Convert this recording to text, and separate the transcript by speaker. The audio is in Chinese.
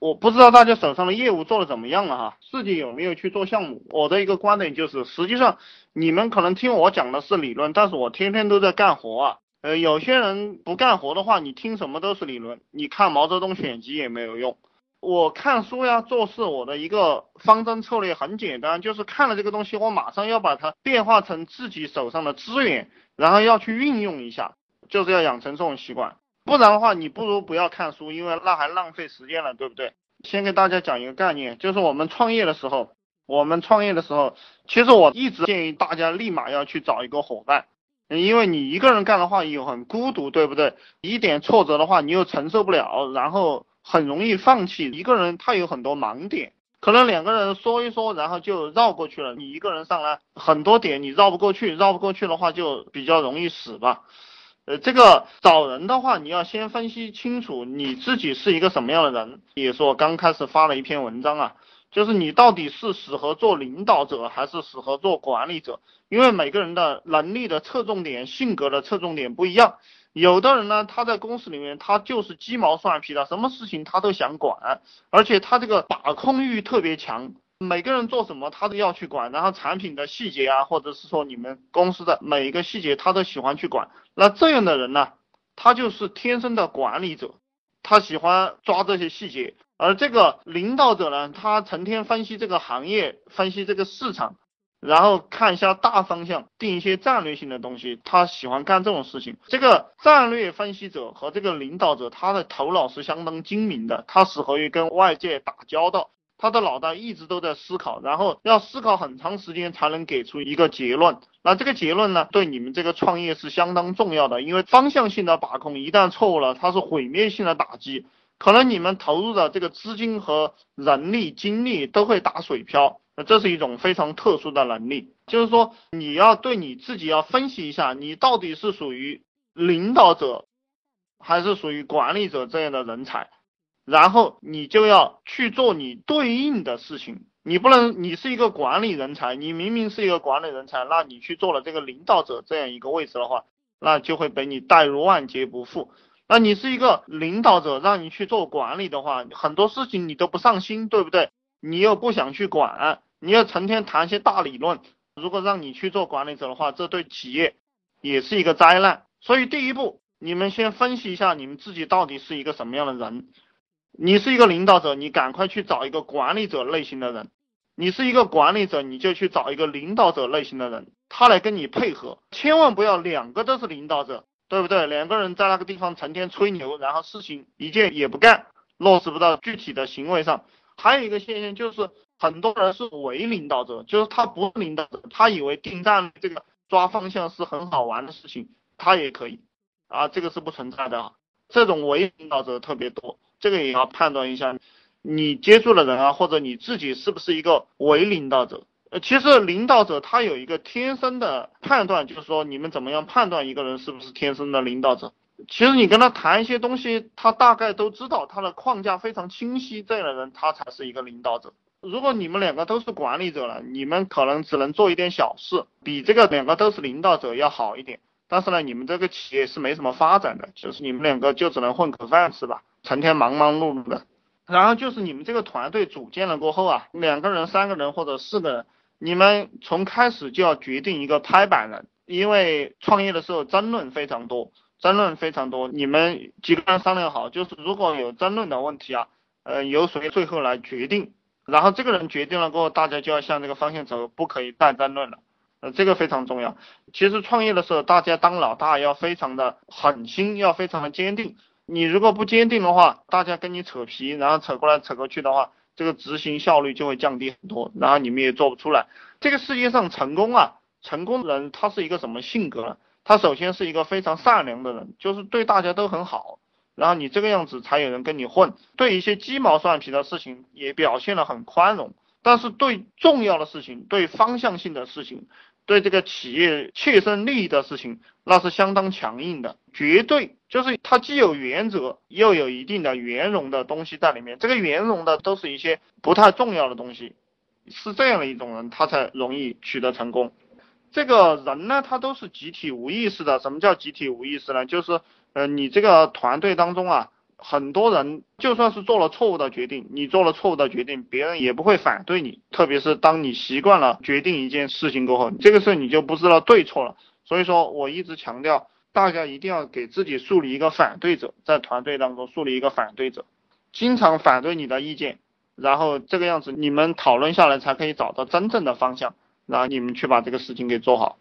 Speaker 1: 我不知道大家手上的业务做的怎么样了哈，自己有没有去做项目？我的一个观点就是，实际上你们可能听我讲的是理论，但是我天天都在干活啊。呃，有些人不干活的话，你听什么都是理论，你看毛泽东选集也没有用。我看书呀，做事我的一个方针策略很简单，就是看了这个东西，我马上要把它变化成自己手上的资源，然后要去运用一下，就是要养成这种习惯。不然的话，你不如不要看书，因为那还浪费时间了，对不对？先给大家讲一个概念，就是我们创业的时候，我们创业的时候，其实我一直建议大家立马要去找一个伙伴，因为你一个人干的话又很孤独，对不对？一点挫折的话你又承受不了，然后很容易放弃。一个人他有很多盲点，可能两个人说一说，然后就绕过去了。你一个人上来很多点你绕不过去，绕不过去的话就比较容易死吧。呃，这个找人的话，你要先分析清楚你自己是一个什么样的人。也是我刚开始发了一篇文章啊，就是你到底是适合做领导者还是适合做管理者？因为每个人的能力的侧重点、性格的侧重点不一样。有的人呢，他在公司里面他就是鸡毛蒜皮的，什么事情他都想管，而且他这个把控欲特别强。每个人做什么，他都要去管，然后产品的细节啊，或者是说你们公司的每一个细节，他都喜欢去管。那这样的人呢，他就是天生的管理者，他喜欢抓这些细节。而这个领导者呢，他成天分析这个行业，分析这个市场，然后看一下大方向，定一些战略性的东西，他喜欢干这种事情。这个战略分析者和这个领导者，他的头脑是相当精明的，他适合于跟外界打交道。他的脑袋一直都在思考，然后要思考很长时间才能给出一个结论。那这个结论呢，对你们这个创业是相当重要的，因为方向性的把控一旦错误了，它是毁灭性的打击，可能你们投入的这个资金和人力、精力都会打水漂。那这是一种非常特殊的能力，就是说你要对你自己要分析一下，你到底是属于领导者，还是属于管理者这样的人才。然后你就要去做你对应的事情，你不能，你是一个管理人才，你明明是一个管理人才，那你去做了这个领导者这样一个位置的话，那就会被你带入万劫不复。那你是一个领导者，让你去做管理的话，很多事情你都不上心，对不对？你又不想去管，你要成天谈些大理论，如果让你去做管理者的话，这对企业也是一个灾难。所以第一步，你们先分析一下你们自己到底是一个什么样的人。你是一个领导者，你赶快去找一个管理者类型的人；你是一个管理者，你就去找一个领导者类型的人，他来跟你配合。千万不要两个都是领导者，对不对？两个人在那个地方成天吹牛，然后事情一件也不干，落实不到具体的行为上。还有一个现象就是，很多人是伪领导者，就是他不是领导者，他以为定战这个抓方向是很好玩的事情，他也可以啊，这个是不存在的啊。这种伪领导者特别多。这个也要判断一下，你接触的人啊，或者你自己是不是一个伪领导者？呃，其实领导者他有一个天生的判断，就是说你们怎么样判断一个人是不是天生的领导者？其实你跟他谈一些东西，他大概都知道，他的框架非常清晰，这样的人他才是一个领导者。如果你们两个都是管理者了，你们可能只能做一点小事，比这个两个都是领导者要好一点。但是呢，你们这个企业是没什么发展的，就是你们两个就只能混口饭吃吧。成天忙忙碌碌的，然后就是你们这个团队组建了过后啊，两个人、三个人或者四个人，你们从开始就要决定一个拍板人，因为创业的时候争论非常多，争论非常多，你们几个人商量好，就是如果有争论的问题啊，呃，由谁最后来决定，然后这个人决定了过后，大家就要向这个方向走，不可以再争论了，呃，这个非常重要。其实创业的时候，大家当老大要非常的狠心，要非常的坚定。你如果不坚定的话，大家跟你扯皮，然后扯过来扯过去的话，这个执行效率就会降低很多，然后你们也做不出来。这个世界上成功啊，成功的人他是一个什么性格呢？他首先是一个非常善良的人，就是对大家都很好，然后你这个样子才有人跟你混。对一些鸡毛蒜皮的事情也表现得很宽容，但是对重要的事情，对方向性的事情。对这个企业切身利益的事情，那是相当强硬的，绝对就是他既有原则，又有一定的圆融的东西在里面。这个圆融的都是一些不太重要的东西，是这样的一种人，他才容易取得成功。这个人呢，他都是集体无意识的。什么叫集体无意识呢？就是，呃，你这个团队当中啊，很多人就算是做了错误的决定，你做了错误的决定，别人也不会反对你。特别是当你习惯了决定一件事情过后，这个事你就不知道对错了。所以说我一直强调，大家一定要给自己树立一个反对者，在团队当中树立一个反对者，经常反对你的意见，然后这个样子你们讨论下来才可以找到真正的方向，然后你们去把这个事情给做好。